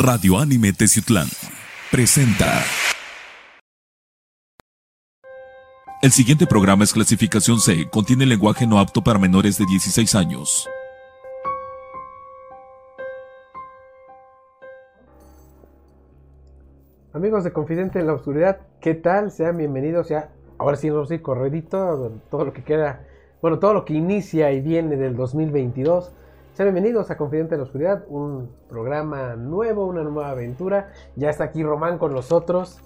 Radio Anime Teciutlán presenta. El siguiente programa es clasificación C, contiene lenguaje no apto para menores de 16 años. Amigos de Confidente en la Oscuridad, ¿qué tal? Sean bienvenidos ya. Ahora sí ir corredito, todo lo que queda, bueno, todo lo que inicia y viene del 2022. Sean bienvenidos a Confidente en la Oscuridad, un programa nuevo, una nueva aventura. Ya está aquí Román con nosotros.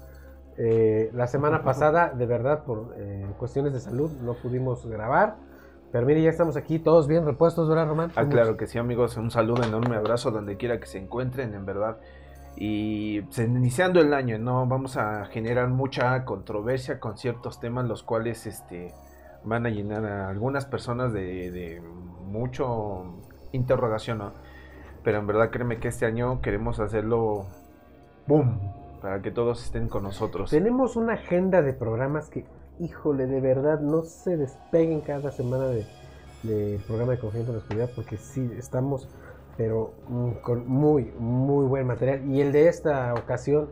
Eh, la semana pasada, de verdad, por eh, cuestiones de salud, no pudimos grabar. Pero mire, ya estamos aquí, todos bien repuestos, ¿verdad, Román? Ah, claro que sí, amigos. Un saludo, enorme abrazo donde quiera que se encuentren, en verdad. Y pues, iniciando el año, ¿no? Vamos a generar mucha controversia con ciertos temas, los cuales este, van a llenar a algunas personas de, de mucho interrogación, ¿no? Pero en verdad créeme que este año queremos hacerlo boom, para que todos estén con nosotros. Tenemos una agenda de programas que, híjole, de verdad, no se despeguen cada semana del de programa de Confianza en la Oscuridad, porque sí, estamos, pero mm, con muy, muy buen material. Y el de esta ocasión...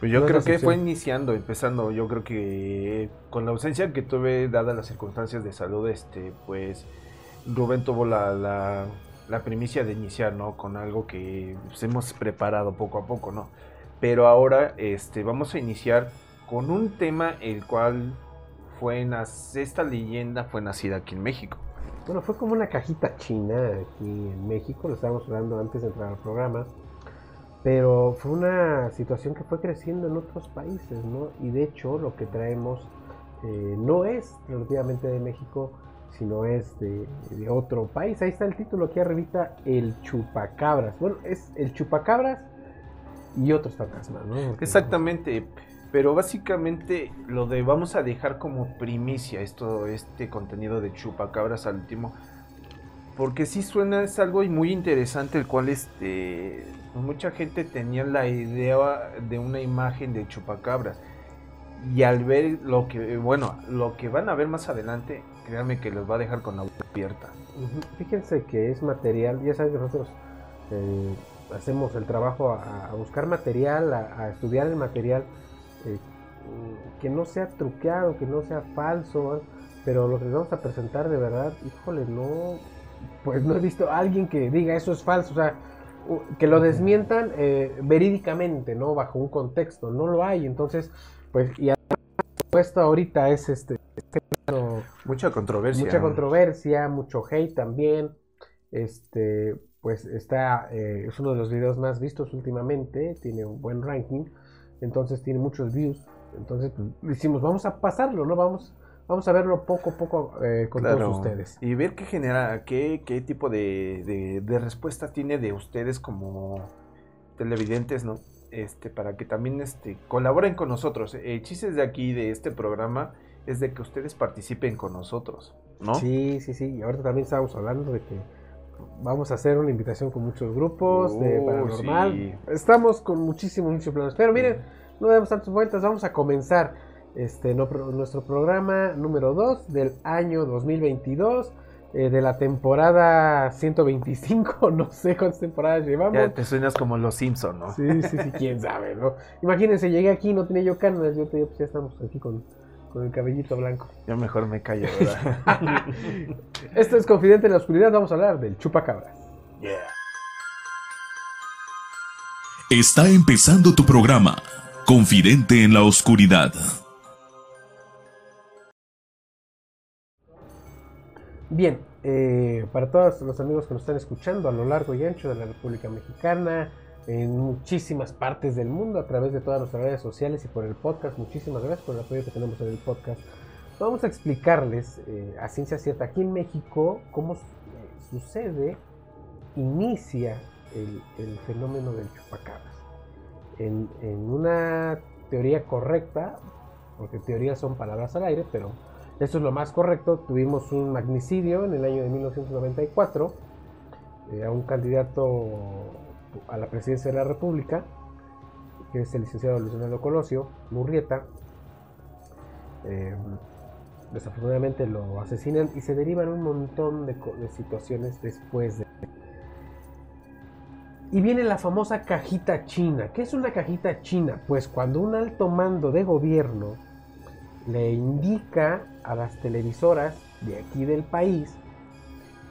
Pues yo no creo que fue iniciando, empezando, yo creo que con la ausencia que tuve, dadas las circunstancias de salud, este, pues Rubén tuvo la, la, la primicia de iniciar, ¿no? Con algo que pues, hemos preparado poco a poco, ¿no? Pero ahora este, vamos a iniciar con un tema el cual fue, esta leyenda fue nacida aquí en México. Bueno, fue como una cajita china aquí en México, lo estábamos hablando antes de entrar al programa, pero fue una situación que fue creciendo en otros países, ¿no? Y de hecho lo que traemos eh, no es relativamente de México, sino es de, otro país. Ahí está el título aquí arribita, el chupacabras. Bueno, es el chupacabras y otros fantasmas, ¿no? Exactamente, pero básicamente lo de vamos a dejar como primicia esto, este contenido de chupacabras al último, porque sí suena es algo muy interesante el cual este mucha gente tenía la idea de una imagen de chupacabras y al ver lo que bueno lo que van a ver más adelante, créanme que los va a dejar con la boca abierta. Fíjense que es material, ya saben que nosotros eh, hacemos el trabajo a, a buscar material, a, a estudiar el material eh, que no sea truqueado, que no sea falso, pero lo que les vamos a presentar de verdad, híjole, no, pues no he visto a alguien que diga eso es falso, o sea, que lo desmientan eh, verídicamente, ¿no? Bajo un contexto, no lo hay, entonces, pues, y además, esto ahorita es este, Mucha controversia. mucha controversia, mucho hate también. Este, pues está, eh, es uno de los videos más vistos últimamente, tiene un buen ranking, entonces tiene muchos views. Entonces pues, decimos, vamos a pasarlo, ¿no? Vamos, vamos a verlo poco a poco eh, con Claro, todos ustedes. Y ver qué genera, qué, qué tipo de, de, de respuesta tiene de ustedes como televidentes, ¿no? Este, para que también este, colaboren con nosotros. El chiste de aquí, de este programa, es de que ustedes participen con nosotros, ¿no? Sí, sí, sí. Y ahorita también estábamos hablando de que vamos a hacer una invitación con muchos grupos de Uh, paranormal. sí. Estamos con muchísimos, muchos planes. Pero miren, no demos tantas vueltas, vamos a comenzar este, no- nuestro programa número 2 del año 2022, eh, de la temporada 125, no sé cuántas temporadas llevamos. Ya te suenas como los Simpson, ¿no? Sí, sí, sí, quién sabe, ¿no? Imagínense, llegué aquí, no tenía yo canas, yo te digo, pues ya estamos aquí con, con el cabellito blanco. Yo mejor me callo, ¿verdad? Esto es Confidente en la Oscuridad, vamos a hablar del chupacabras. Yeah. Está empezando tu programa, Confidente en la Oscuridad. Bien, eh, para todos los amigos que nos están escuchando a lo largo y ancho de la República Mexicana, en muchísimas partes del mundo, a través de todas nuestras redes sociales y por el podcast, muchísimas gracias por el apoyo que tenemos en el podcast. Vamos a explicarles eh, a ciencia cierta aquí en México cómo eh, sucede, inicia el, fenómeno del chupacabras. En, en una teoría correcta, porque teorías son palabras al aire, pero esto es lo más correcto. Tuvimos un magnicidio en el año de 1994 eh, a un candidato a la presidencia de la República, que es el licenciado Luis Fernando Colosio, Murrieta. Eh, desafortunadamente lo asesinan y se derivan un montón de, de situaciones después de... Y viene la famosa cajita china. ¿Qué es una cajita china? Pues cuando un alto mando de gobierno le indica a las televisoras de aquí del país,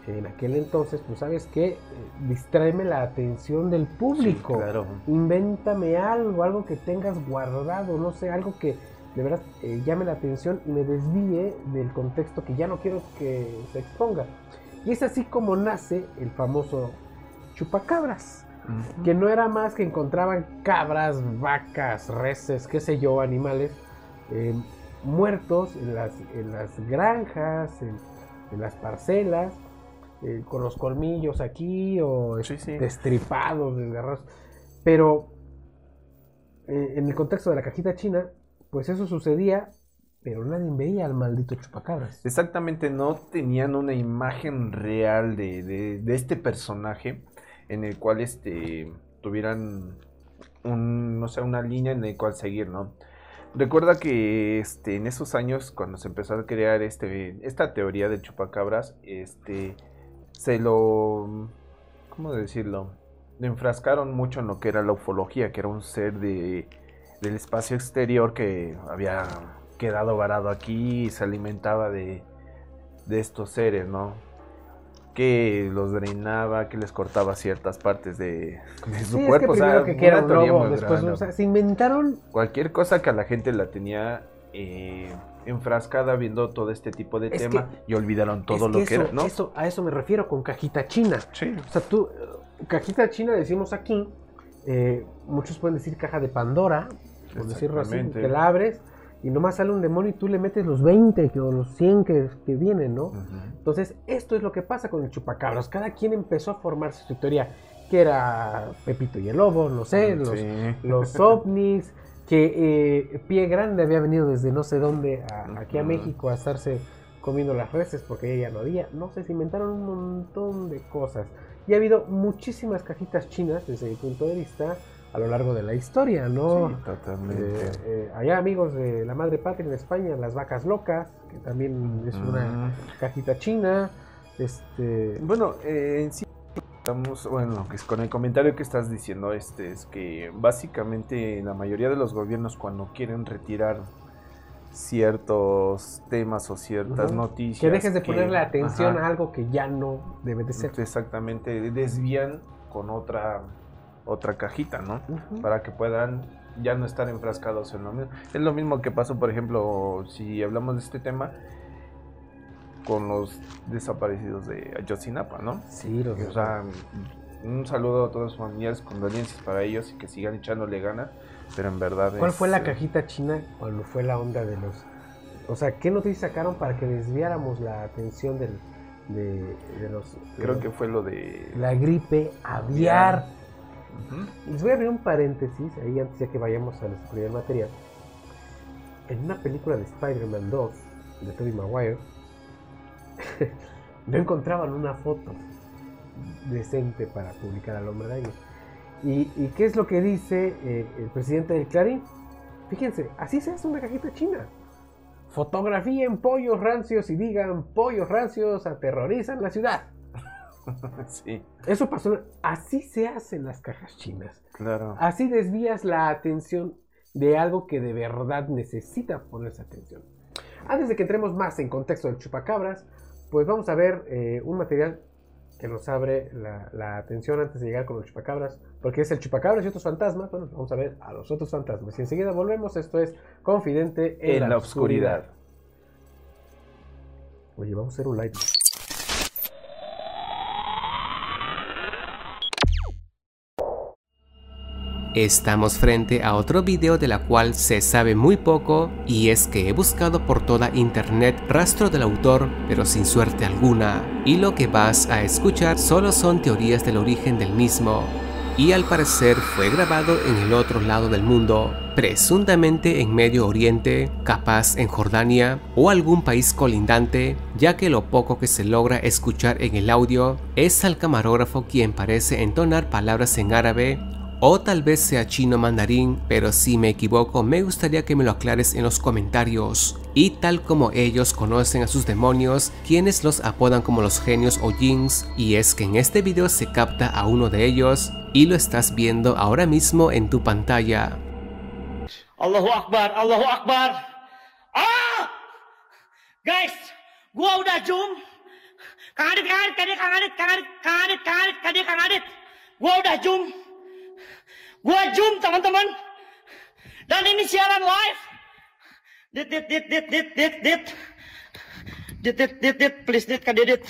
en aquel entonces, pues sabes qué, eh, distráeme la atención del público. claro. Invéntame algo, algo que tengas guardado, no sé, algo que de verdad eh, llame la atención y me desvíe del contexto que ya no quiero que se exponga. Y es así como nace el famoso chupacabras, que no era más que encontraban cabras, vacas, reses, qué sé yo, animales eh, muertos en las, en las granjas, en, en las parcelas, eh, con los colmillos aquí o Sí, sí. destripados, desgarrados. Pero eh, en el contexto de la cajita china, pues eso sucedía, pero nadie veía al maldito chupacabras. Exactamente, no tenían una imagen real de, de- de este personaje en el cual este, tuvieran un, no sé, una línea en la cual seguir, ¿no? Recuerda que este, en esos años, cuando se empezó a crear este, esta teoría del chupacabras, este, se lo, ¿cómo decirlo? Enfrascaron mucho en lo que era la ufología, que era un ser de, del espacio exterior que había quedado varado aquí y se alimentaba de, de estos seres, ¿no? Que los drenaba, que les cortaba ciertas partes de, de su Sí, es cuerpo. que o sea, que, que era muy después, o sea, se inventaron Cualquier cosa que a la gente la tenía eh, enfrascada viendo todo este tipo de Es tema y olvidaron todo es lo que eso, era, ¿no? eso- a eso me refiero con cajita china. Sí. O sea, tú, cajita china decimos aquí, eh, muchos pueden decir caja de Pandora, por decirlo así, que la abres y nomás sale un demonio y tú le metes los 20 que- o los 100 que, que vienen, ¿no? Ujú. Entonces, esto es lo que pasa con el chupacabras. Cada quien empezó a formarse su teoría, que era Pepito y el Lobo, no sé, los, Sí. los ovnis, que eh, Pie Grande había venido desde no sé dónde a- aquí a. México a estarse comiendo las reses porque ella no había. No sé, se inventaron un montón de cosas. Y ha habido muchísimas cajitas chinas, desde mi punto de vista, a lo largo de la historia, ¿no? Sí, totalmente. Eh, eh, allá amigos de la madre patria en España, las vacas locas, que también es una Ujú. cajita china. Este, Bueno, eh, en sí estamos, bueno, que es con el comentario que estás diciendo, este, es que básicamente la mayoría de los gobiernos cuando quieren retirar ciertos temas o ciertas noticias que dejes de ponerle atención ajá, a algo que ya no debe de ser. exactamente desvían con otra otra cajita, ¿no? Para que puedan ya no estar enfrascados en lo mismo. Es lo mismo que pasó, por ejemplo, si hablamos de este tema con los desaparecidos de Ayotzinapa, ¿no? Sí, los O sea, un saludo a todos los familiares, condolencias para ellos y que sigan echándole ganas, pero en verdad ¿Cuál es, fue la eh, cajita china cuando fue la onda de los... O sea, ¿qué noticias sacaron para que desviáramos la atención del, de, de los... de Creo los- que fue lo de... La gripe aviar. Ujú. Les voy a abrir un paréntesis ahí antes de que vayamos a nuestro primer material. En una película de Spider-Man 2, de Tobey Maguire, no encontraban una foto decente para publicar al hombre araña. ¿Y, y qué es lo que dice eh, el presidente del Clarín? Fíjense, así se hace una cajita china. Fotografíen pollos rancios y digan pollos rancios aterrorizan la ciudad. sí, Eso pasó. Así se hacen las cajas chinas. claro. Así desvías la atención de algo que de verdad necesita ponerse atención. Antes de que entremos más en contexto del chupacabras, pues vamos a ver eh, un material que nos abre la, la atención antes de llegar con los chupacabras, porque es el chupacabras y otros fantasmas. Bueno, vamos a ver a los otros fantasmas. Y enseguida volvemos. Esto es Confidente en, En la oscuridad. Oye, vamos a hacer un live. Estamos frente a otro video de la cual se sabe muy poco y es que he buscado por toda internet rastro del autor pero sin suerte alguna y lo que vas a escuchar solo son teorías del origen del mismo y al parecer fue grabado en el otro lado del mundo, presuntamente en Medio Oriente, capaz en Jordania o algún país colindante, ya que lo poco que se logra escuchar en el audio es al camarógrafo quien parece entonar palabras en árabe o tal vez sea chino mandarín, pero si me equivoco me gustaría que me lo aclares en los comentarios. Y tal como ellos conocen a sus demonios, quienes los apodan como los genios o jinns, y es que en este video se capta a uno de ellos y lo estás viendo ahora mismo en tu pantalla. Allahu Akbar, Allahu Akbar. Ah! Gua zoom, teman-teman. Dan ini siaran live. Dit, dit, dit, dit, dit, dit, dit. Dit, dit, dit, dit, please, dit, kadidit.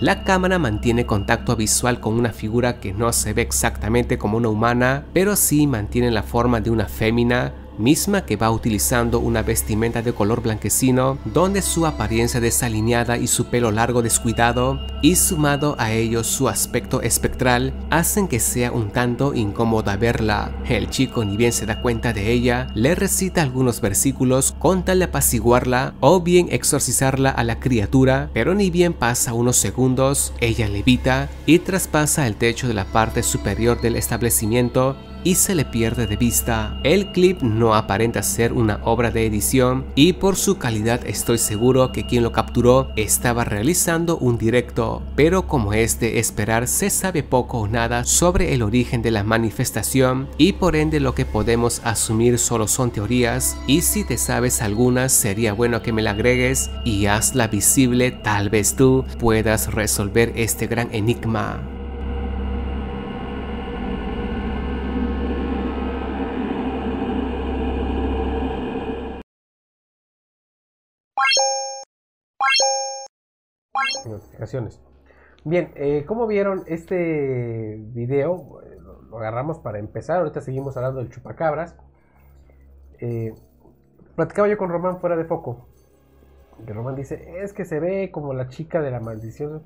La cámara mantiene contacto visual con una figura que no se ve exactamente como una humana, pero sí mantiene la forma de una fémina misma que va utilizando una vestimenta de color blanquecino, donde su apariencia desalineada y su pelo largo descuidado, y sumado a ello su aspecto espectral, hacen que sea un tanto incómoda verla. El chico ni bien se da cuenta de ella, le recita algunos versículos con tal de apaciguarla o bien exorcizarla a la criatura, pero ni bien pasa unos segundos, ella levita y traspasa el techo de la parte superior del establecimiento y se le pierde de vista. El clip no aparenta ser una obra de edición y por su calidad estoy seguro que quien lo capturó estaba realizando un directo, pero como es de esperar se sabe poco o nada sobre el origen de la manifestación y por ende lo que podemos asumir solo son teorías y si te sabes algunas sería bueno que me la agregues y hazla visible, tal vez tú puedas resolver este gran enigma. Notificaciones. Bien, eh, ¿cómo vieron este video? Eh, Lo, lo agarramos para empezar. Ahorita seguimos hablando del chupacabras. Eh, platicaba yo con Román fuera de foco. Que Román dice: Es que se ve como la chica de la maldición.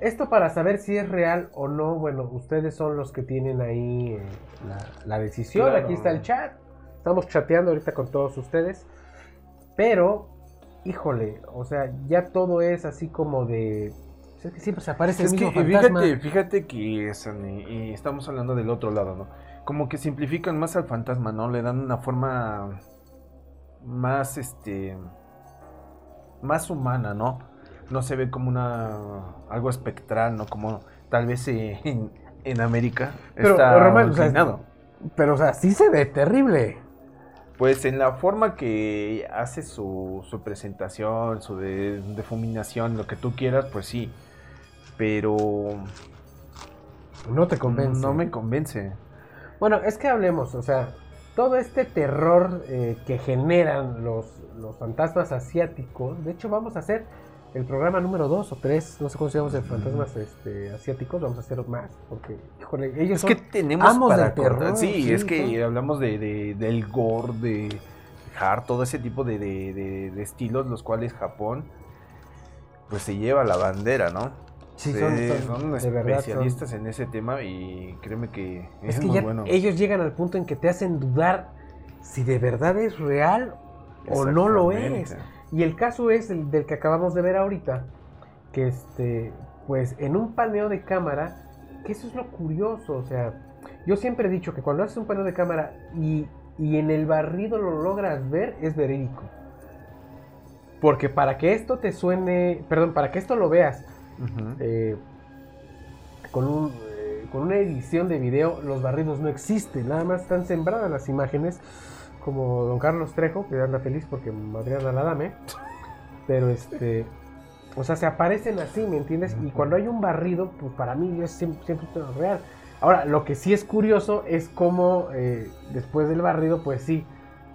Esto para saber si es real o no, bueno, ustedes son los que tienen ahí eh, la, la decisión. Claro. Aquí está el chat. Estamos chateando ahorita con todos ustedes. Pero, híjole, o sea, ya todo es así como de. Es que siempre se aparece Es el que mismo y fantasma. fíjate, fíjate que Sani, y estamos hablando del otro lado, ¿no? Como que simplifican más al fantasma, ¿no? Le dan una forma más, este, más humana, ¿no? No se ve como una algo espectral, ¿no? Como tal vez en, en América Pero, está Román, o sea. Pero, o sea, sí se ve terrible. Pues en la forma que hace su, su presentación, su de, difuminación, lo que tú quieras, pues sí. Pero No te convence. no me convence. Bueno, es que hablemos, o sea, todo este terror eh, que generan los, los fantasmas asiáticos. De hecho, vamos a hacer el programa número 2 o 3, no sé cómo se llama, de fantasmas este, asiáticos. Vamos a hacer más, porque, híjole, ellos Es son que tenemos amos para del terror. Sí, es que hablamos de, de- del gore, de hard, todo ese tipo de, de- estilos, los cuales Japón pues se lleva la bandera, ¿no? Sí, son, son, son- de verdad, son- especialistas en ese tema y créeme que es, Es que muy ya bueno. ellos llegan al punto en que te hacen dudar si de verdad es real o no lo es. Y el caso es el del que acabamos de ver ahorita, que este, pues en un paneo de cámara, que eso es lo curioso, o sea, yo siempre he dicho que cuando haces un paneo de cámara y, y en el barrido lo logras ver, es verídico. Porque para que esto te suene, perdón, para que esto lo veas eh, con, un, eh, con una edición de video, los barridos no existen, nada más están sembradas las imágenes, como don Carlos Trejo, que anda feliz porque madrean a la dame, pero este, o sea, se aparecen así, ¿me entiendes? Y cuando hay un barrido, pues para mí es siempre, siempre todo real. Ahora, lo que sí es curioso es cómo eh, después del barrido, pues sí,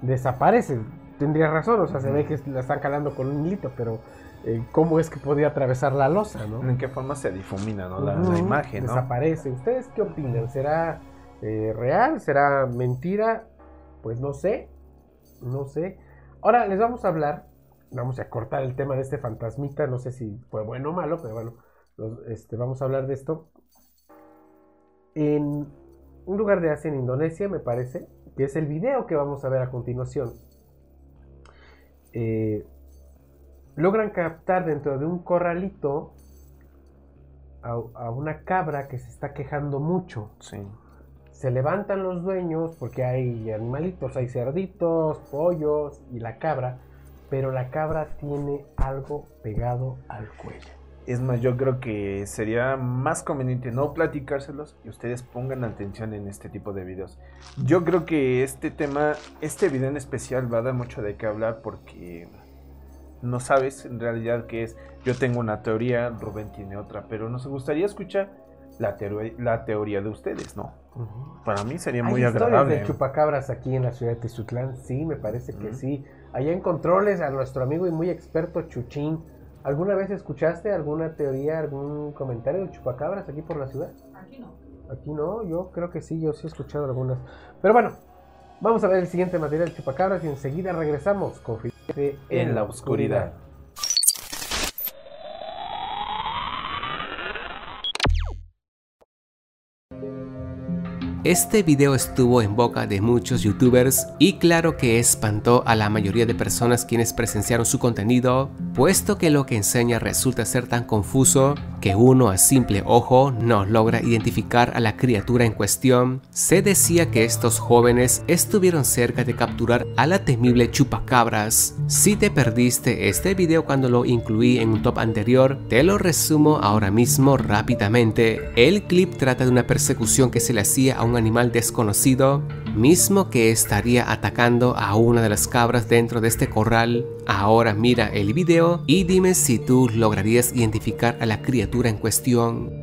desaparecen. Tendría razón, o sea, se ve que la están calando con un hilito, pero eh, ¿cómo es que podía atravesar la losa, no? ¿En qué forma se difumina ¿no? la, imagen? ¿no? Desaparece. ¿Ustedes qué opinan? ¿Será eh, real? ¿Será mentira? Pues no sé. No sé. Ahora les vamos a hablar. Vamos a cortar el tema de este fantasmita. No sé si fue bueno o malo, pero bueno. este, vamos a hablar de esto. En un lugar de Asia, en Indonesia, me parece, que es el video que vamos a ver a continuación. eh, logran captar dentro de un corralito a, a una cabra que se está quejando mucho. Sí. Se levantan los dueños porque hay animalitos, hay cerditos, pollos y la cabra, pero la cabra tiene algo pegado al cuello. Es más, yo creo que sería más conveniente no platicárselos y ustedes pongan atención en este tipo de videos. Yo creo que este tema, este video en especial va a dar mucho de qué hablar porque no sabes en realidad qué es. Yo tengo una teoría, Rubén tiene otra, pero nos gustaría escuchar la, teoría, la teoría de ustedes, ¿no? Para mí sería muy ¿Hay historias agradable. de chupacabras aquí en la ciudad de Tizutlán? Sí, me parece que sí. Allá en controles a nuestro amigo y muy experto Chuchín. ¿Alguna vez escuchaste alguna teoría, algún comentario de chupacabras aquí por la ciudad? Aquí no. Aquí no, yo creo que sí, yo sí he escuchado algunas. Pero bueno, vamos a ver el siguiente material de chupacabras y enseguida regresamos con Felipe En la oscuridad. Este video estuvo en boca de muchos youtubers y claro que espantó a la mayoría de personas quienes presenciaron su contenido, puesto que lo que enseña resulta ser tan confuso que uno a simple ojo no logra identificar a la criatura en cuestión. Se decía que estos jóvenes estuvieron cerca de capturar a la temible chupacabras. Si te perdiste este video cuando lo incluí en un top anterior, te lo resumo ahora mismo rápidamente. El clip trata de una persecución que se le hacía a un animal desconocido, mismo que estaría atacando a una de las cabras dentro de este corral. Ahora mira el video y dime si tú lograrías identificar a la criatura en cuestión.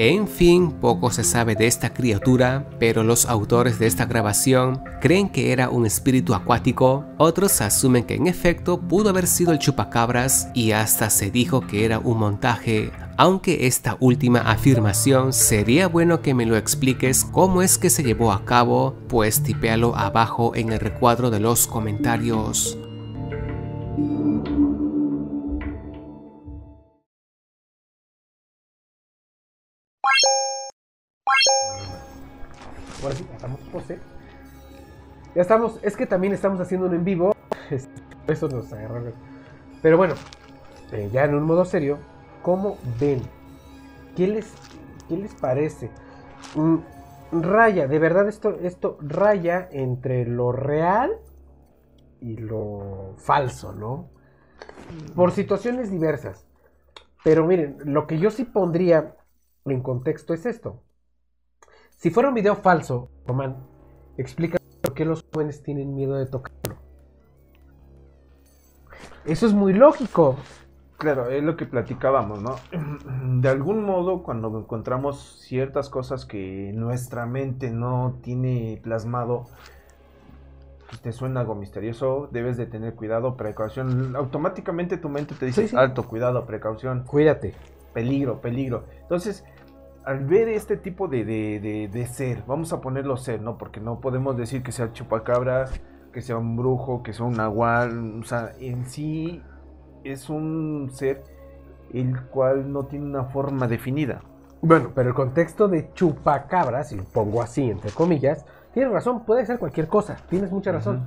En fin, poco se sabe de esta criatura, pero los autores de esta grabación creen que era un espíritu acuático, otros asumen que en efecto pudo haber sido el chupacabras y hasta se dijo que era un montaje, Aunque esta última afirmación sería bueno que me lo expliques cómo es que se llevó a cabo, pues tipéalo abajo en el recuadro de los comentarios. Ahora sí, estamos pose. Ya estamos, es que también estamos haciendo un en vivo. Eso nos agarró. Pero bueno, eh, ya en un modo serio, ¿cómo ven? ¿Qué les, qué les parece? Mm, raya, de verdad esto, esto raya entre lo real y lo falso, ¿no? Por situaciones diversas. Pero miren, lo que yo sí pondría en contexto es esto. Si fuera un video falso, Román, explica por qué los jóvenes tienen miedo de tocarlo. Eso es muy lógico. Claro, es lo que platicábamos, ¿no? De algún modo, cuando encontramos ciertas cosas que nuestra mente no tiene plasmado, pues te suena algo misterioso, debes de tener cuidado, precaución. Automáticamente tu mente te dice, Sí, sí. alto, cuidado, precaución, Cuídate. peligro, peligro. Entonces, al ver este tipo de, de, de- de ser, vamos a ponerlo ser, ¿no? Porque no podemos decir que sea chupacabras, que sea un brujo, que sea un nahual, o sea, en sí es un ser el cual no tiene una forma definida. Bueno, pero el contexto de chupacabras, y lo pongo así entre comillas, tienes razón, puede ser cualquier cosa, tienes mucha razón.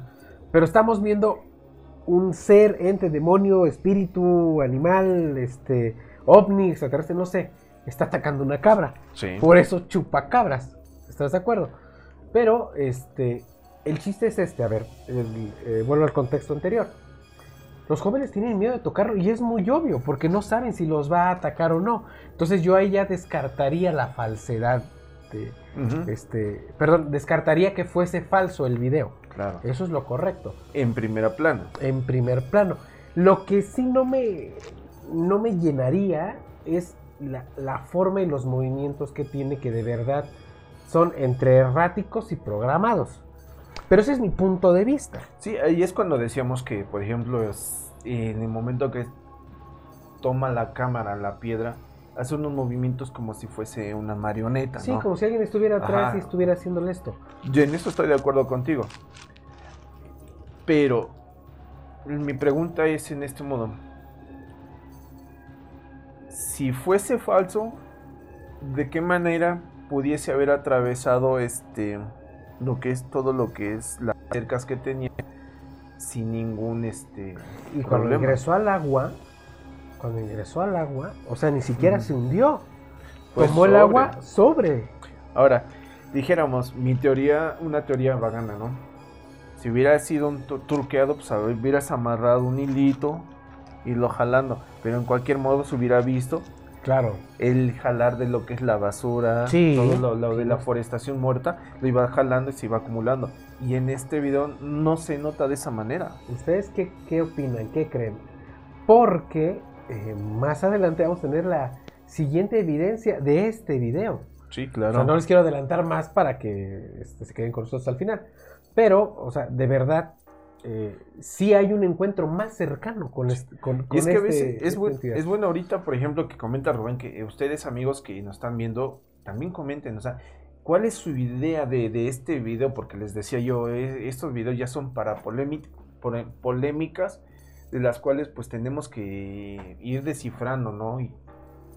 Pero estamos viendo un ser, ente, demonio, espíritu, animal, este, ovni, extraterrestre, no sé, está atacando una cabra. Sí. Por eso chupacabras. ¿Estás de acuerdo? Pero, este, el chiste es este, a ver, el- eh, vuelvo al contexto anterior. Los jóvenes tienen miedo de tocarlo y es muy obvio porque no saben si los va a atacar o no. Entonces yo ahí ya descartaría la falsedad de, este, perdón, descartaría que fuese falso el video. Claro. Eso es lo correcto, En primera plana. en primer plano. Lo que sí no me, no me llenaría es la, la forma y los movimientos que tiene que de verdad son entre erráticos y programados. Pero ese es mi punto de vista. Sí, ahí es cuando decíamos que, por ejemplo, es- en el momento que toma la cámara la piedra, hace unos movimientos como si fuese una marioneta, Sí, ¿no? como si alguien estuviera atrás Ajá. y estuviera haciéndole esto. Yo en eso estoy de acuerdo contigo. Pero mi pregunta es en este modo. Si fuese falso, ¿de qué manera pudiese haber atravesado este lo que es todo lo que es las cercas que tenía sin ningún este Y cuando ingresó al agua, cuando ingresó al agua, o sea, ni siquiera se hundió. Pues Tomó el agua sobre. Ahora, dijéramos, mi teoría, una teoría vagana, ¿no? Si hubiera sido un tu- turqueado, pues hubieras amarrado un hilito y lo jalando. Pero en cualquier modo se hubiera visto Claro. el jalar de lo que es la basura, Sí. todo lo, lo de la forestación muerta, lo iba jalando y se iba acumulando. Y en este video no se nota de esa manera. ¿Ustedes qué, qué opinan? ¿Qué creen? Porque eh, más adelante vamos a tener la siguiente evidencia de este video. Sí, O claro. sea, no les quiero adelantar más para que este, se queden con nosotros al final. Pero, o sea, de verdad, eh, sí hay un encuentro más cercano con, este, con, Y es con que a este- veces es, buen- bueno ahorita, por ejemplo, que comenta Rubén, que eh, ustedes amigos que nos están viendo, también comenten, o sea, ¿cuál es su idea de, de este video? Porque les decía yo, eh, estos videos ya son para polémicas, de las cuales pues tenemos que ir descifrando, ¿no? Y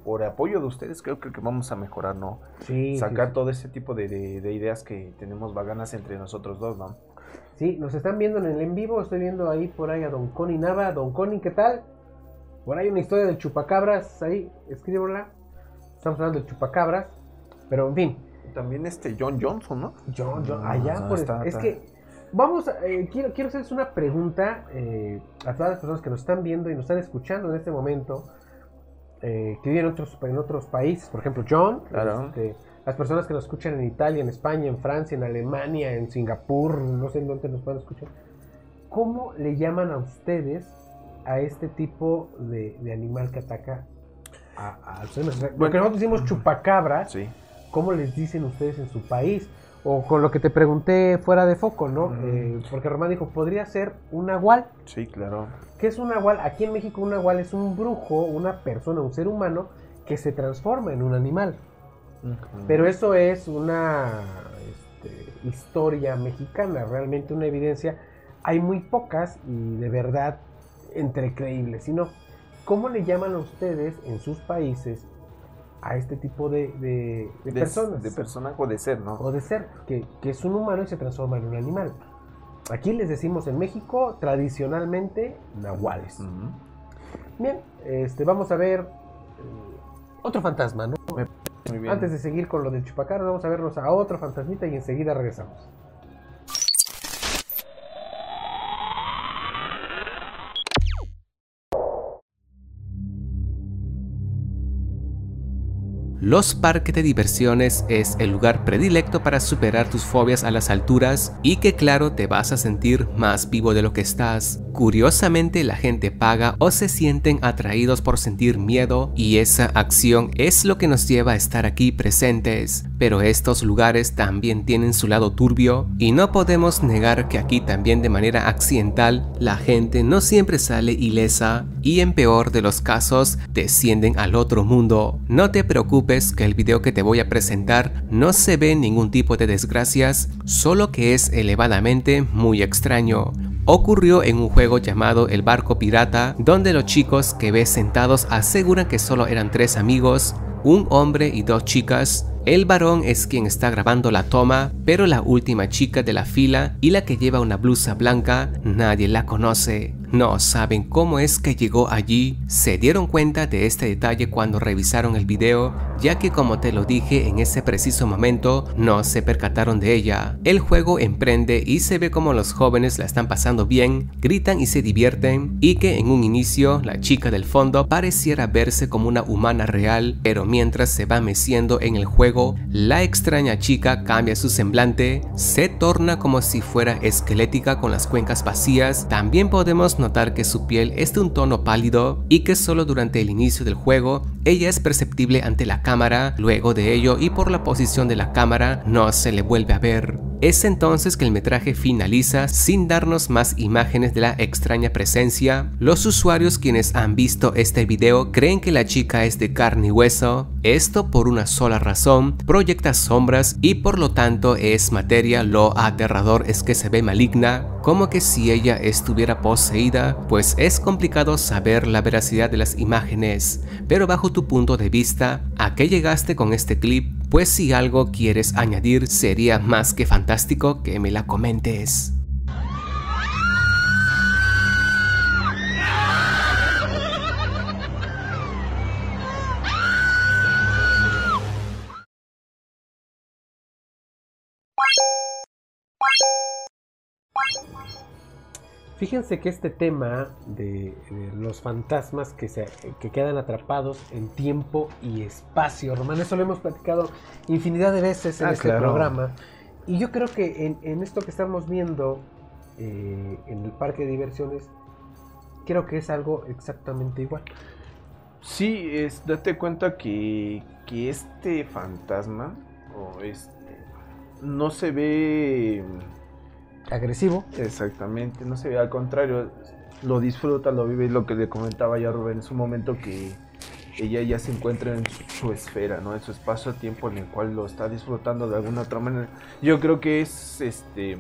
por apoyo de ustedes creo que, que vamos a mejorar, ¿no? Sí, sí, Sacar sí. todo ese tipo de, de- de ideas que tenemos vaganas entre nosotros dos, ¿no? Sí, nos están viendo en el en vivo. Estoy viendo ahí por ahí a Don Connie Nava. Don Connie, ¿qué tal? Por ahí una historia del chupacabras. Ahí, escríbela. Estamos hablando del chupacabras. Pero en fin, También este John Johnson, ¿no? yo, No, allá no, por está- Es está. que vamos, a- eh, quiero, quiero hacerles una pregunta eh, a todas las personas que nos están viendo y nos están escuchando en este momento. eh, que viven en otros, en otros países. Por ejemplo, John. Claro. este, las personas que nos escuchan en Italia, en España, en Francia, en Alemania, en Singapur, no sé en dónde nos pueden escuchar. ¿Cómo le llaman a ustedes a este tipo de, de animal que ataca a, nosotros decimos chupacabras, Sí. ¿cómo les dicen ustedes en su país? O con lo que te pregunté fuera de foco, ¿no? Mm. Eh, porque Román dijo, podría ser un nahual. Sí, claro. ¿Qué es un nahual? Aquí en México un nahual es un brujo, una persona, un ser humano que se transforma en un animal. Pero eso es una este, historia mexicana, realmente una evidencia. Hay muy pocas y de verdad entre creíbles. Sino, ¿cómo le llaman a ustedes en sus países a este tipo de, de- de de, personas? de personaje o de ser, ¿no? o de ser, que, que es un humano y se transforma en un animal. Aquí les decimos en México, tradicionalmente, nahuales. Bien, este, vamos a ver eh, otro fantasma, ¿no? Antes de seguir con lo del chupacabra, vamos a vernos a otro fantasmita y enseguida regresamos. Los parques de diversiones es el lugar predilecto para superar tus fobias a las alturas y que claro te vas a sentir más vivo de lo que estás. Curiosamente la gente paga o se sienten atraídos por sentir miedo y esa acción es lo que nos lleva a estar aquí presentes. Pero estos lugares también tienen su lado turbio y no podemos negar que aquí también de manera accidental la gente no siempre sale ilesa y en peor de los casos descienden al otro mundo. No te preocupes que el video que te voy a presentar no se ve ningún tipo de desgracias, solo que es elevadamente muy extraño. Ocurrió en un juego llamado El Barco Pirata, donde los chicos que ves sentados aseguran que solo eran tres amigos, un hombre y dos chicas. El varón es quien está grabando la toma, pero la última chica de la fila y la que lleva una blusa blanca, nadie la conoce. No saben cómo es que llegó allí. Se dieron cuenta de este detalle cuando revisaron el video, ya que como te lo dije en ese preciso momento, no se percataron de ella. El juego emprende y se ve como los jóvenes la están pasando bien, gritan y se divierten, y que en un inicio la chica del fondo pareciera verse como una humana real, pero mientras se va meciendo en el juego, la extraña chica cambia su semblante, se torna como si fuera esquelética con las cuencas vacías, también podemos notar que su piel es de un tono pálido y que solo durante el inicio del juego ella es perceptible ante la cámara, luego de ello y por la posición de la cámara no se le vuelve a ver. Es entonces que el metraje finaliza sin darnos más imágenes de la extraña presencia. Los usuarios quienes han visto este video creen que la chica es de carne y hueso, esto por una sola razón, proyecta sombras y por lo tanto es materia, lo aterrador es que se ve maligna, como que si ella estuviera poseída, pues es complicado saber la veracidad de las imágenes, pero bajo tu punto de vista, ¿a qué llegaste con este clip? Pues si algo quieres añadir sería más que fantástico que me la comentes. Fíjense que este tema de, de los fantasmas que, se, que quedan atrapados en tiempo y espacio, Román, eso lo hemos platicado infinidad de veces en Ah, este claro. programa. Y yo creo que en, en esto que estamos viendo eh, en el parque de diversiones, creo que es algo exactamente igual. Sí, es, date cuenta que, que este fantasma o este no se ve Agresivo. exactamente, no se ve al contrario, lo disfruta, lo vive, es lo que le comentaba ya Rubén en su momento que ella ya se encuentra en su, su esfera, ¿no? En su espacio-tiempo en el cual lo está disfrutando de alguna otra manera. Yo creo que es este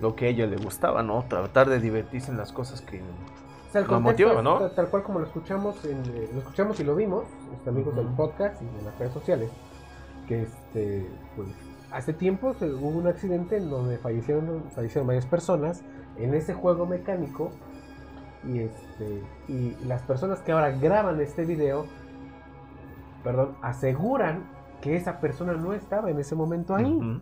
lo que a ella le gustaba, ¿no? Tratar de divertirse en las cosas que el contexto motiva, es ¿no? ta- Tal cual como lo escuchamos, en, eh, lo escuchamos y lo vimos, este, amigos del podcast y de las redes sociales, que este, pues, hace tiempo hubo un accidente en donde fallecieron, fallecieron varias personas en ese juego mecánico y este y las personas que ahora graban este video, perdón, aseguran que esa persona no estaba en ese momento ahí.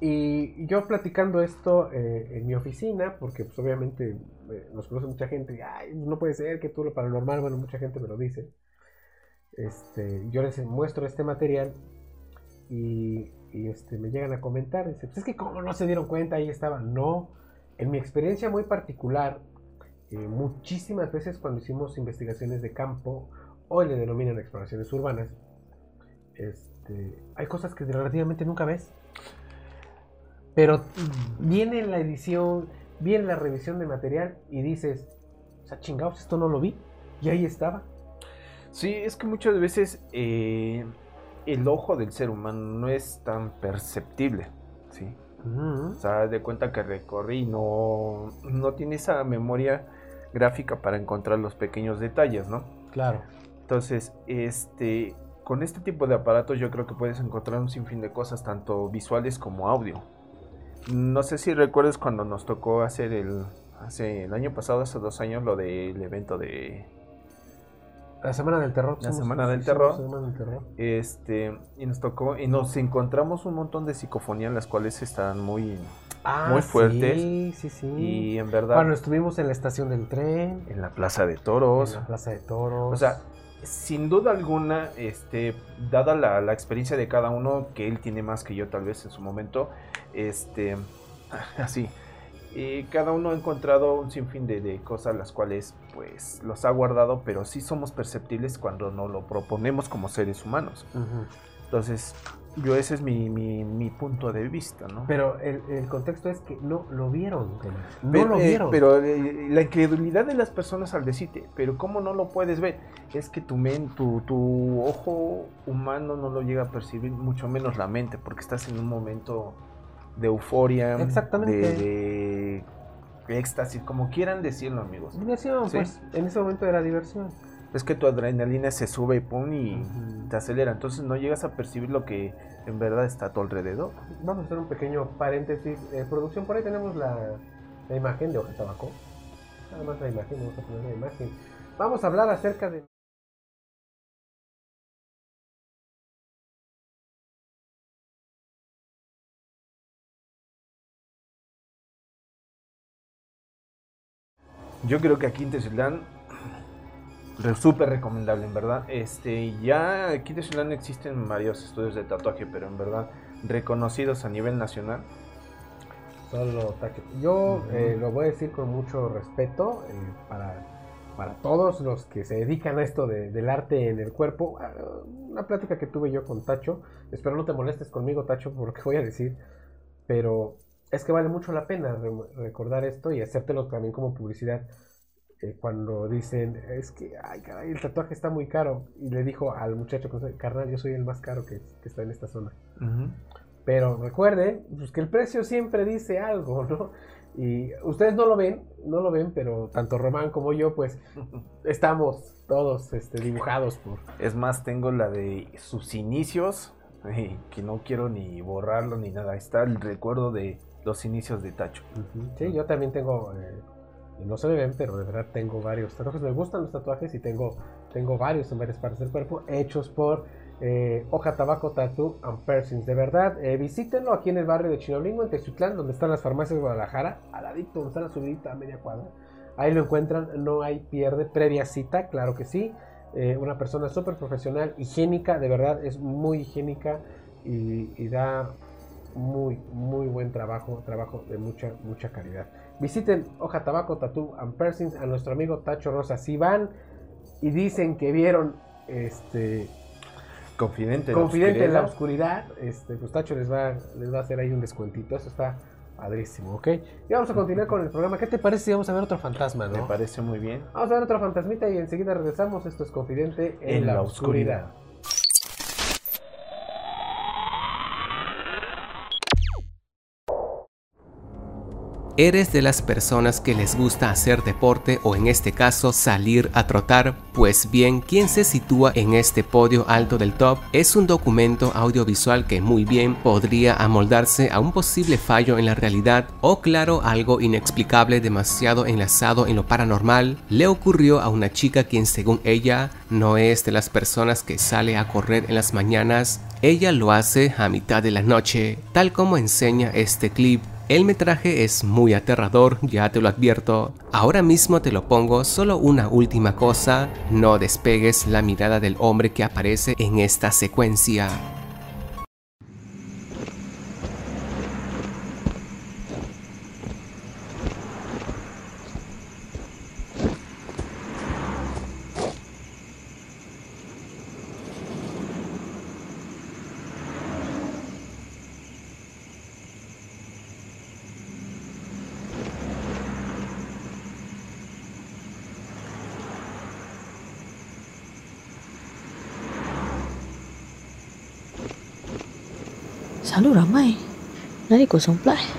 Y yo platicando esto eh, en mi oficina, porque pues obviamente eh, nos conoce mucha gente, y, Ay, no puede ser que tú lo paranormal, bueno, mucha gente me lo dice. Este, yo les muestro este material y, este, me llegan a comentar, dice, pues es que como no se dieron cuenta, ahí estaba. No, en mi experiencia muy particular, eh, muchísimas veces cuando hicimos investigaciones de campo, hoy le denominan exploraciones urbanas, este, hay cosas que relativamente nunca ves. Pero viene la edición, viene la revisión de material y dices, o sea, chingados, esto no lo vi. Y ahí estaba. Sí, es que muchas veces eh, el ojo del ser humano no es tan perceptible, ¿sí? O sea, de cuenta que recorrí y no, no tiene esa memoria gráfica para encontrar los pequeños detalles, ¿no? Claro. Entonces, este, con este tipo de aparatos yo creo que puedes encontrar un sinfín de cosas, tanto visuales como audio. No sé si recuerdas cuando nos tocó hacer el, hace el año pasado, hace dos años, lo del evento de La semana del terror. La Semana del Terror. somos Semana del terror. este y nos tocó y nos encontramos un montón de psicofonías las cuales están muy Ah, Muy fuertes. Sí, sí, sí. y en verdad Cuando estuvimos en la estación del tren, en la plaza de en toros la plaza de toros. o sea sin duda alguna este dada la, la experiencia de cada uno que él tiene más que yo tal vez en su momento este así y cada uno ha encontrado un sinfín de, de cosas las cuales pues los ha guardado pero sí somos perceptibles cuando nos lo proponemos como seres humanos Ujú. Entonces, yo ese es mi, mi, mi punto de vista, ¿no? Pero el, el contexto es que no lo vieron. No Pero, lo eh, vieron. pero eh, la incredulidad de las personas al decirte, pero ¿cómo no lo puedes ver? Es que tu, men, tu, tu ojo humano no lo llega a percibir, mucho menos la mente, porque estás en un momento de euforia, Exactamente. de, de éxtasis, como quieran decirlo, amigos. Diversión, Sí. pues. En ese momento era diversión. Es que tu adrenalina se sube y pum y te acelera, entonces no llegas a percibir lo que en verdad está a tu alrededor. Vamos a hacer un pequeño paréntesis. Eh, producción, por ahí tenemos la, la imagen de Hoja Tabaco. Nada más la imagen, vamos a poner la imagen. Vamos a hablar acerca de. Yo creo que aquí en Teciutlán súper recomendable, en verdad. Este, ya aquí en Teciutlán existen varios estudios de tatuaje, pero en verdad reconocidos a nivel nacional. Solo. Yo Ujú. eh, lo voy a decir con mucho respeto eh, para, para todos los que se dedican a esto de- del arte en el cuerpo. Ah, Una plática que tuve yo con Tacho. Espero no te molestes conmigo, Tacho, por lo que voy a decir. Pero es que vale mucho la pena re- recordar esto y hacértelo también como publicidad. eh, cuando dicen, es que, ay, caray, el tatuaje está muy caro. Y le dijo al muchacho, carnal, yo soy el más caro que, que está en esta zona. Pero recuerden pues, que el precio siempre dice algo, ¿no? Y ustedes no lo ven, no lo ven, pero tanto Román como yo, pues estamos todos este, dibujados por... Es más, tengo la de sus inicios, eh, que no quiero ni borrarlo ni nada. Está el recuerdo de los inicios de Tacho. Sí, yo también tengo, eh, no se me ven, pero de verdad tengo varios tatuajes. Me gustan los tatuajes y tengo, tengo varios en varias partes del cuerpo hechos por eh, Hoja Tabaco Tattoo and Piercings. De verdad, eh, visítenlo aquí en el barrio de Chinoblingo, en Tezutlán, donde están las farmacias de Guadalajara, al ladito, donde está la subidita a media cuadra. Ahí lo encuentran, no hay pierde, previa cita, claro que sí. Eh, una persona súper profesional, higiénica, de verdad es muy higiénica y, y da muy, muy buen trabajo, trabajo de mucha, mucha calidad. Visiten Hoja Tabaco Tattoo and Piercings a nuestro amigo Tacho Rosa. Si van y dicen que vieron este Confidente. en la Confidente en la oscuridad. este, pues Tacho les va, les va a hacer ahí un descuentito. Eso está padrísimo, ¿ok? Y vamos a continuar con el programa. ¿Qué te parece si vamos a ver otro fantasma, Me parece muy bien. Vamos a ver otro fantasmita y enseguida regresamos. Esto es Confidente en, la, oscuridad. ¿Eres de las personas que les gusta hacer deporte o en este caso salir a trotar? Pues bien, quien se sitúa en este podio alto del top es un documento audiovisual que muy bien podría amoldarse a un posible fallo en la realidad o claro algo inexplicable demasiado enlazado en lo paranormal le ocurrió a una chica quien según ella no es de las personas que sale a correr en las mañanas, ella lo hace a mitad de la noche, tal como enseña este clip. El metraje es muy aterrador, ya te lo advierto. Ahora mismo te lo pongo, solo una última cosa, no despegues la mirada del hombre que aparece en esta secuencia. Nari kosong pula eh.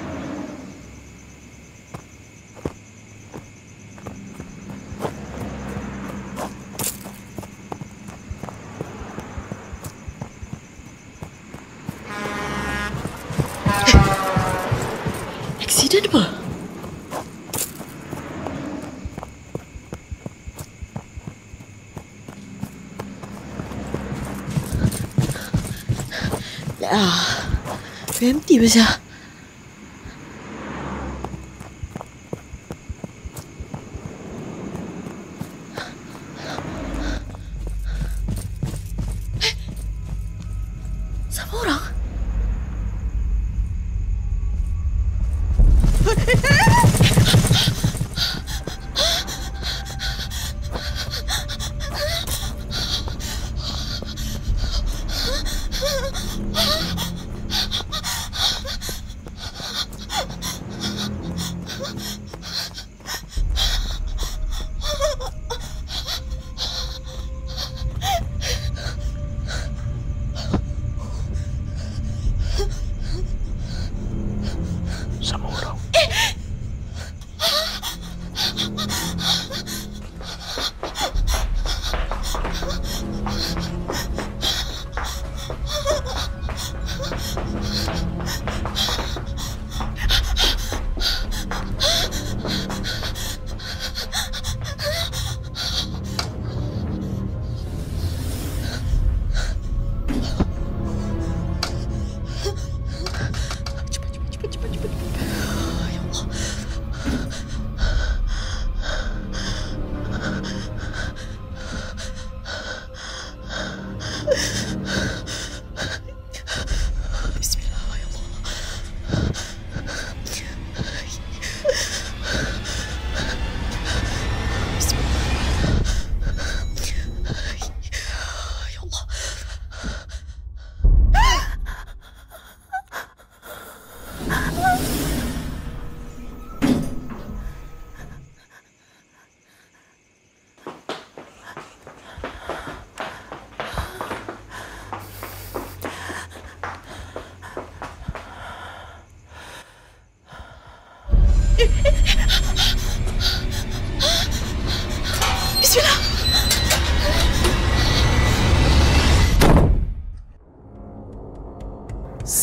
Ah, empty besar.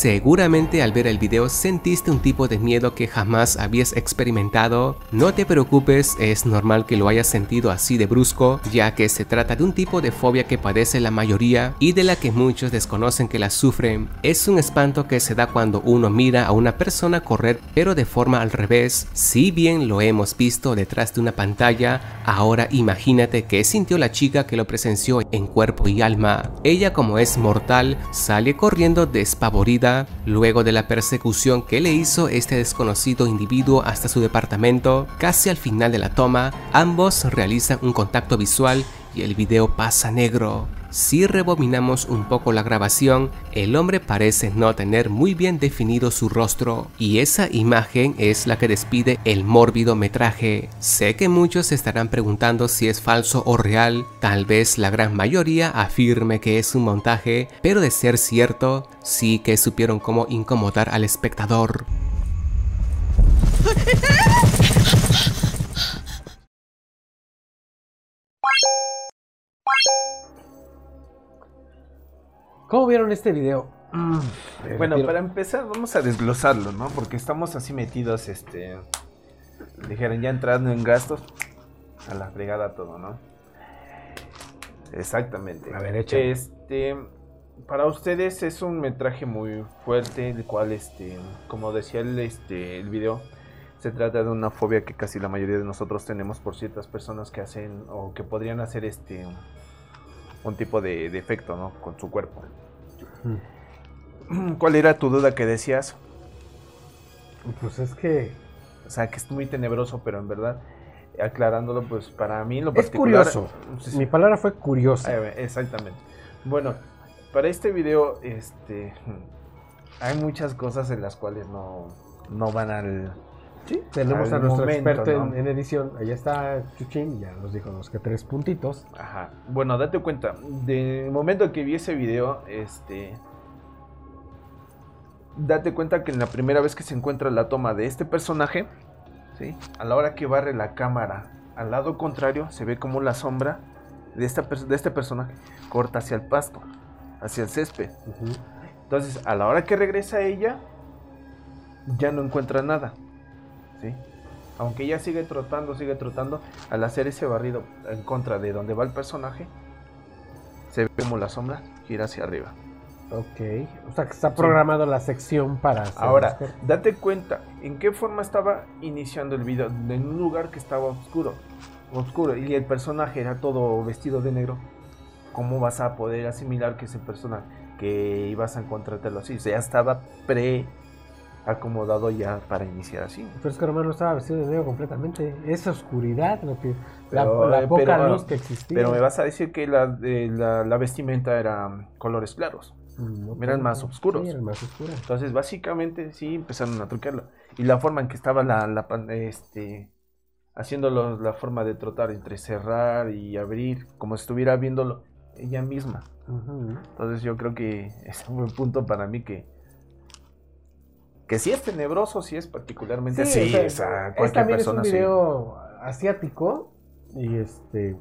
Seguramente al ver el video sentiste un tipo de miedo que jamás habías experimentado. No te preocupes, es normal que lo hayas sentido así de brusco, ya que se trata de un tipo de fobia que padece la mayoría y de la que muchos desconocen que la sufren. Es un espanto que se da cuando uno mira a una persona correr pero de forma al revés. Si bien lo hemos visto detrás de una pantalla, ahora imagínate que sintió la chica que lo presenció en cuerpo y alma. Ella como es mortal, sale corriendo despavorida luego de la persecución que le hizo este desconocido individuo hasta su departamento. Casi al final de la toma, ambos realizan un contacto visual y el video pasa negro. Si rebobinamos un poco la grabación, el hombre parece no tener muy bien definido su rostro y esa imagen es la que despide el mórbido metraje. Sé que muchos se estarán preguntando si es falso o real, tal vez la gran mayoría afirme que es un montaje, pero de ser cierto, sí que supieron cómo incomodar al espectador. ¿Cómo vieron este video? Mm, Bueno, para empezar vamos a desglosarlo, ¿no? Porque estamos así metidos, este... Dijeron ya entrando en gastos. A la fregada todo, ¿no? Exactamente. A ver, échale. Este... Para ustedes es un metraje muy fuerte, el cual, este... Como decía el, este, el video, se trata de una fobia que casi la mayoría de nosotros tenemos por ciertas personas que hacen o que podrían hacer este... Un tipo de defecto, ¿no? Con su cuerpo. ¿Cuál era tu duda que decías? Pues es que O sea, que es muy tenebroso, pero en verdad, aclarándolo, pues para mí lo es particular... curioso. Sí, sí. Mi palabra fue curiosa. Eh, Exactamente. Bueno, para este video, este... Hay muchas cosas en las cuales no, no van al... Sí, tenemos a nuestro momento, experto ¿no? en, en edición. Allá está Chuchín, ya nos dijo los que tres puntitos. Ajá. Bueno, date cuenta, del momento que vi ese video, este... date cuenta que en la primera vez que se encuentra la toma de este personaje, ¿sí? a la hora que barre la cámara al lado contrario, se ve como la sombra de, esta de este personaje corta hacia el pasto, hacia el césped. Entonces, a la hora que regresa ella, ya no encuentra nada. ¿Sí? Aunque ella sigue trotando, sigue trotando, al hacer ese barrido en contra de donde va el personaje, se ve como la sombra gira hacia arriba. Ok, o sea que está programado la sección para... hacer Ahora, las- date cuenta en qué forma estaba iniciando el video. En un lugar que estaba oscuro. Oscuro. Y el personaje era todo vestido de negro. ¿Cómo vas a poder asimilar que ese personaje que ibas a encontrártelo así? O sea, ya estaba pre acomodado ya para iniciar así. Pero es que Romano estaba vestido de negro completamente. Es oscuridad, lo que, la, Pero, la eh, poca pero- luz que existía. Pero me vas a decir que la, eh, la, la vestimenta era colores claros. No eran más oscuros. Sí, eran más oscuras. Entonces, básicamente, sí empezaron a truquearlo. Y la forma en que estaba la, la este, haciéndolo, la forma de trotar entre cerrar y abrir, como si estuviera viéndolo ella misma. Entonces, yo creo que es un buen punto para mí que, que si es tenebroso, si es particularmente Sí, así, o sea, es a es cualquier también persona es un sí. video asiático y este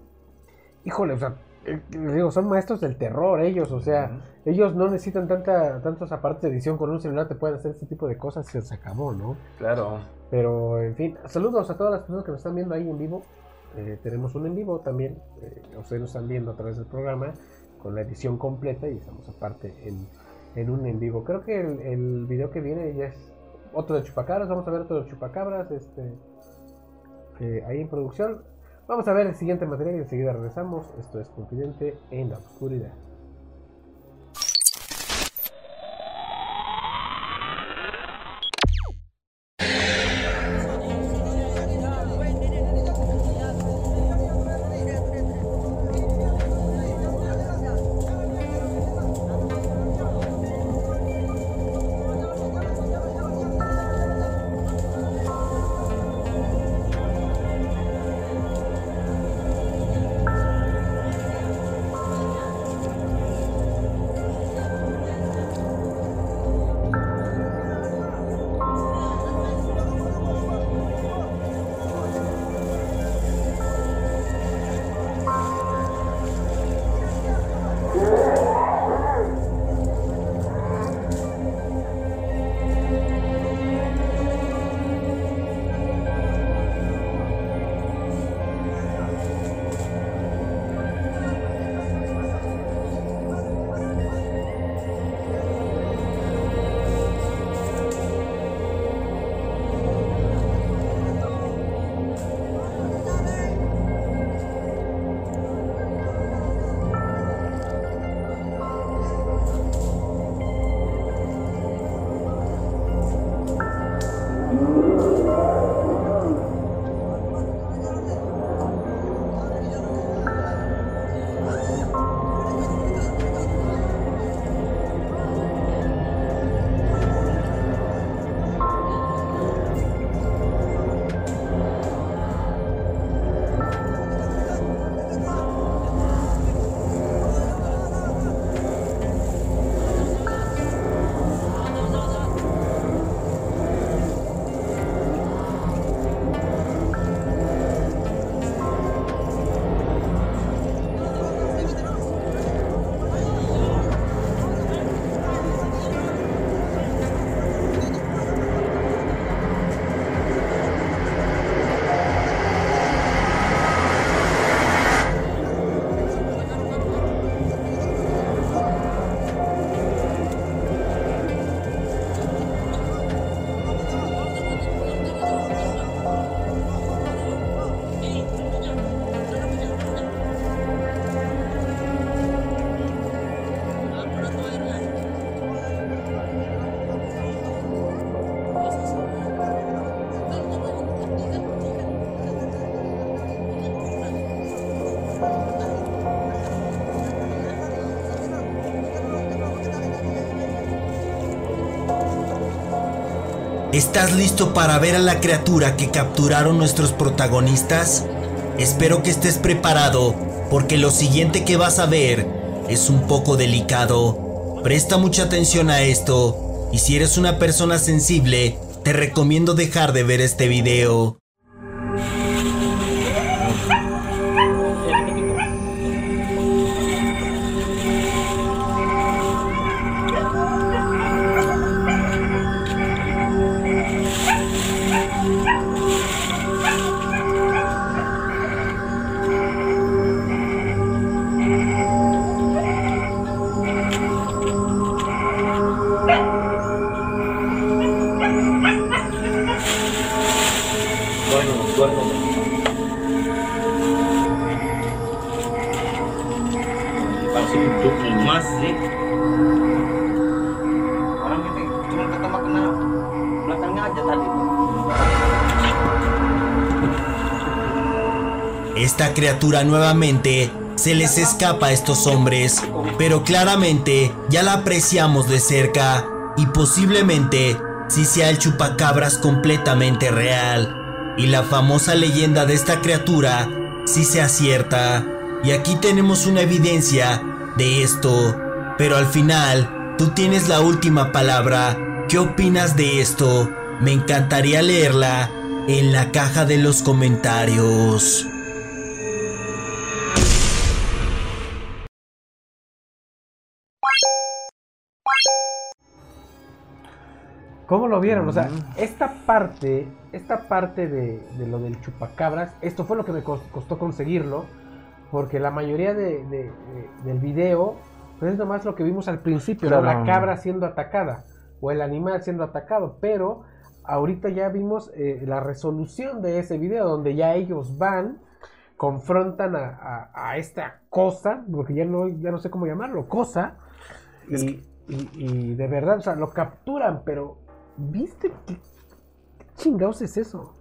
híjole o sea eh, les digo son maestros del terror ellos o sea ellos no necesitan tanta tantos aparatos de edición con un celular te pueden hacer este tipo de cosas y se acabó no Claro. pero en fin saludos a todas las personas que nos están viendo ahí en vivo. Eh, tenemos un en vivo también eh, ustedes nos están viendo a través del programa con la edición completa y estamos aparte en, en un en vivo creo que el, video que viene ya es otro de chupacabras vamos a ver otro de chupacabras este eh, ahí en producción. Vamos a ver el siguiente material y enseguida regresamos. Esto es Confidente en la Oscuridad. ¿Estás listo para ver a la criatura que capturaron nuestros protagonistas? Espero que estés preparado, porque lo siguiente que vas a ver es un poco delicado. Presta mucha atención a esto Y si eres una persona sensible, te recomiendo dejar de ver este video. Esta criatura nuevamente se les escapa a estos hombres, pero claramente ya la apreciamos de cerca y posiblemente si sea el chupacabras completamente real. Y la famosa leyenda de esta criatura sí se acierta. Y aquí tenemos una evidencia de esto. Pero al final, tú tienes la última palabra. ¿Qué opinas de esto? Me encantaría leerla en la caja de los comentarios. Lo vieron? O sea, esta parte, esta parte de, de lo del chupacabras, esto fue lo que me cos- costó conseguirlo, porque la mayoría de, de- de- del video, pues es nomás lo que vimos al principio, la cabra siendo atacada, o el animal siendo atacado, pero ahorita ya vimos eh, la resolución de ese video, donde ya ellos van, confrontan a, a- a esta cosa, porque ya no, ya no sé cómo llamarlo, cosa, y, y- y de verdad, o sea, lo capturan, pero ¿viste qué, chingados es eso?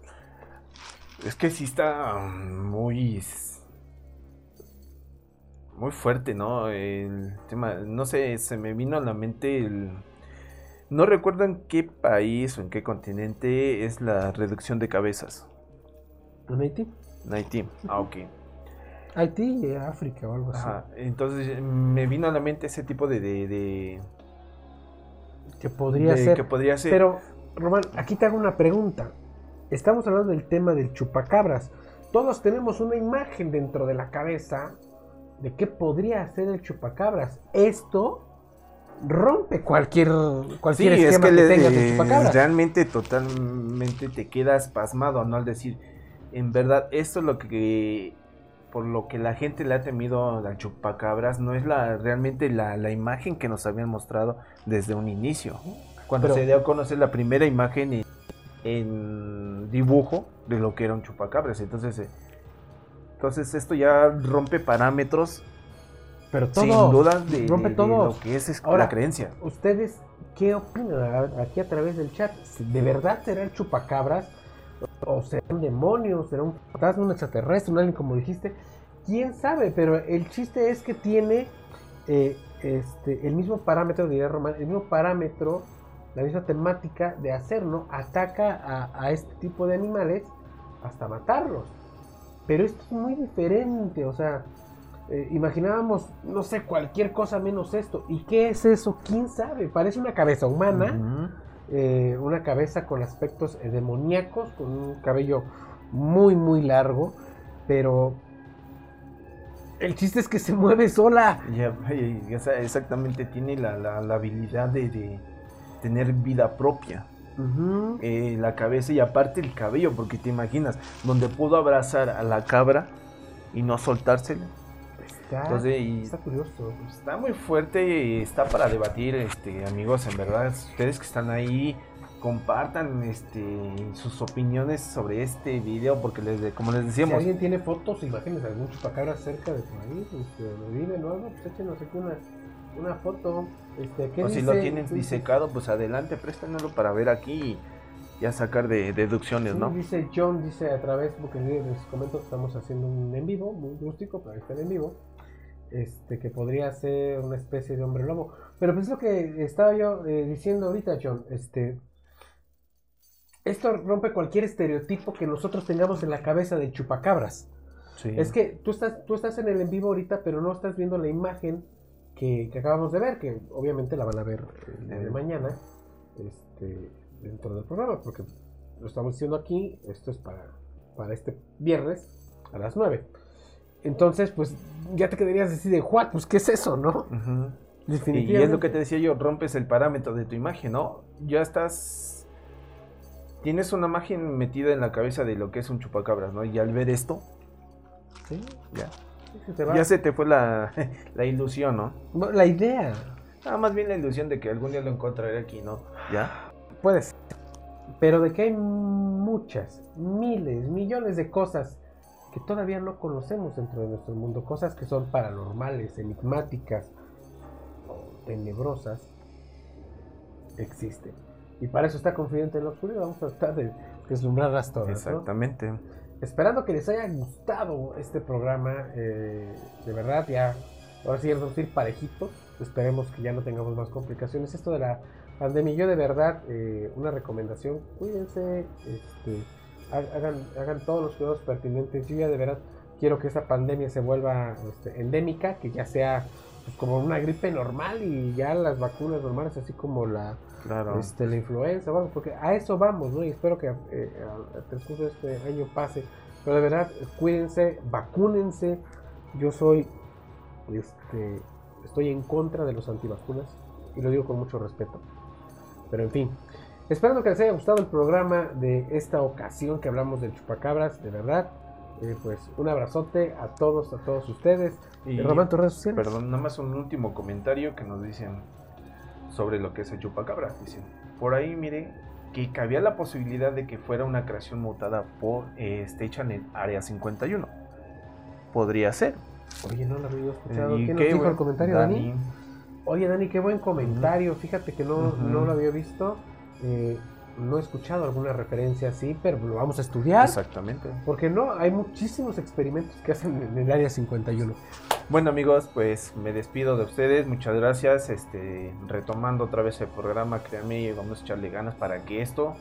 Es que sí está muy. Muy fuerte, ¿no? El tema. No sé, se me vino a la mente el. No recuerdo en qué país o en qué continente es la reducción de cabezas. ¿En Haití? En Haití. Ah, ok. Haití y África o algo así. Ajá. Entonces me vino a la mente ese tipo de. de, de- Que podría de- ser. Que podría ser. Pero, Román, aquí te hago una pregunta. Estamos hablando del tema del chupacabras. Todos tenemos una imagen dentro de la cabeza de qué podría ser el chupacabras. Esto rompe cualquier, Sí, cualquier es esquema que, que, le- tengas de chupacabras. realmente totalmente te quedas pasmado, ¿no? Al decir, en verdad, esto es lo que por lo que la gente le ha temido al chupacabras, no es la realmente la, la imagen que nos habían mostrado desde un inicio. Cuando Pero- se dio a conocer la primera imagen en, en dibujo de lo que era un chupacabras. Entonces, eh, entonces esto ya rompe parámetros Pero todo sin duda de, rompe de- de todo. lo que es, es Ahora, la creencia. ¿Ustedes qué opinan aquí a través del chat? ¿De verdad será el chupacabras? ¿O será un demonio? ¿Será un fantasma, un extraterrestre, un alien como dijiste? ¿Quién sabe? Pero el chiste es que tiene eh, este, el mismo parámetro, diría Román, el mismo parámetro, la misma temática de hacer, ¿no? Ataca a, este tipo de animales hasta matarlos. Pero esto es muy diferente, o sea, eh, imaginábamos, no sé, cualquier cosa menos esto. ¿Y qué es eso? ¿Quién sabe? Parece una cabeza humana. Eh, una cabeza con aspectos eh, demoníacos, con un cabello muy, muy largo, pero el chiste es que se mueve sola. Ya, y esa- exactamente, tiene la, la- la habilidad de, de tener vida propia. Eh, la cabeza y aparte el cabello, porque te imaginas, donde pudo abrazar a la cabra y no soltársela. Está, Entonces, y- está curioso. Está muy fuerte y está para debatir, este, amigos, en verdad. Ustedes que están ahí, compartan este, sus opiniones sobre este video, porque les, como les Si decíamos, alguien tiene fotos, imágenes de algún chupacabra cerca de por ahí, este, donde viven o algo, pues échenos aquí una, una foto. Este, ¿qué o si lo tienen disecado, pues adelante, préstanoslo para ver aquí y ya sacar de deducciones, Sí, ¿no? Dice John, dice a través, porque les comento que estamos haciendo un en vivo, muy rústico, pero está en vivo. Este, que podría ser una especie de hombre lobo. Pero pues es lo que estaba yo eh, diciendo ahorita, John. Este, esto rompe cualquier estereotipo que nosotros tengamos en la cabeza de chupacabras. Sí. Es que tú estás, tú estás en el en vivo ahorita, pero no estás viendo la imagen que, que acabamos de ver, que obviamente la van a ver el día de mañana. este, dentro del programa, porque lo estamos diciendo aquí, esto es para, para este viernes a las 9. Entonces, pues ya te quedarías así de, what, pues qué es eso, ¿no? Ujú. Y Definitivamente. es lo que te decía yo, rompes el parámetro de tu imagen, ¿no? Ya estás... Tienes una imagen metida en la cabeza de lo que es un chupacabras, ¿no? Y al ver esto, Sí, ya, se te va. ya se te fue la, la ilusión, ¿no? La idea, Ah, más bien la ilusión de que algún día lo encontraré aquí, ¿no? ¿Ya? puede ser. Pero de que hay muchas, miles, millones de cosas que todavía no conocemos dentro de nuestro mundo, cosas que son paranormales, enigmáticas o tenebrosas, existen. Y para eso está Confidente en la Oscuridad, vamos a tratar de deslumbrarlas todas. ¿no? Exactamente. Esperando que les haya gustado este programa, eh, de verdad, ya, ahora sí vamos a ir parejitos, esperemos que ya no tengamos más complicaciones. Esto de la pandemia, yo de verdad, eh, una recomendación, cuídense, este, hagan, hagan todos los cuidados pertinentes, yo ya de verdad quiero que esta pandemia se vuelva este, endémica, que ya sea pues, como una gripe normal y ya las vacunas normales, así como la, Claro. este, la influenza, bueno, porque a eso vamos, ¿no? Y espero que eh, al transcurso de este año pase. Pero de verdad, cuídense, vacúnense. Yo soy, este, estoy en contra de los antivacunas y lo digo con mucho respeto. Pero en fin, esperando que les haya gustado el programa de esta ocasión que hablamos del chupacabras, de verdad. eh, pues un abrazote a todos, a todos ustedes. Y- Eh, Román, tus redes sociales. Perdón, nada más un último comentario que nos dicen sobre lo que es el chupacabras. Dicen, por ahí mire que cabía la posibilidad de que fuera una creación mutada por eh, Station en Área 51. Podría ser. Oye, no lo había escuchado. ¿Y ¿Quién qué, nos dijo el comentario, Dani? Dani. Oye, Dani, qué buen comentario. Fíjate que no, no lo había visto. Eh, no he escuchado alguna referencia así, pero lo vamos a estudiar. Exactamente. Porque no, hay muchísimos experimentos que hacen en el área 51. Bueno amigos, pues me despido de ustedes, muchas gracias, este, retomando otra vez el programa, créanme, vamos a echarle ganas para que esto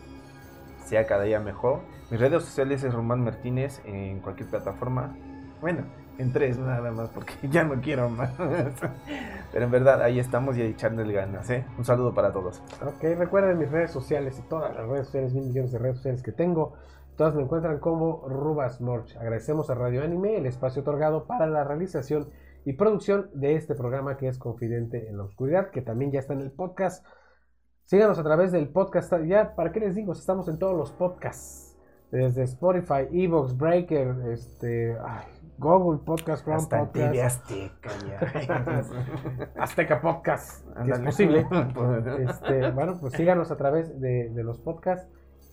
sea cada día mejor. Mis redes sociales es Román Martínez en cualquier plataforma, bueno, en tres nada más porque ya no quiero más, pero en verdad ahí estamos y echándole ganas, ¿eh? Un saludo para todos. Ok, recuerden mis redes sociales y todas las redes sociales, mil millones de redes sociales que tengo. Todas me encuentran como Rubas Morch. Agradecemos a Radio Anime el espacio otorgado para la realización y producción de este programa que es Confidente en la Oscuridad, que también ya está en el podcast. Síganos a través del podcast. Ya, ¿para qué les digo? Estamos en todos los podcasts. Desde Spotify, Evox, Breaker, este, ay, Google Podcast, Chrome Hasta Podcast, TV Azteca ya. Azteca Podcast, que es posible. Este, bueno, pues síganos a través de, de los podcasts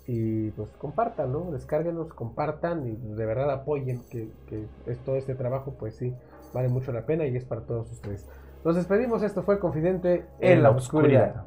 y pues compartan, ¿no? Descárguenos, compartan y de verdad apoyen que, que es- todo este trabajo, pues sí, vale mucho la pena y es para todos ustedes. Nos despedimos, esto fue Confidente en, la oscuridad.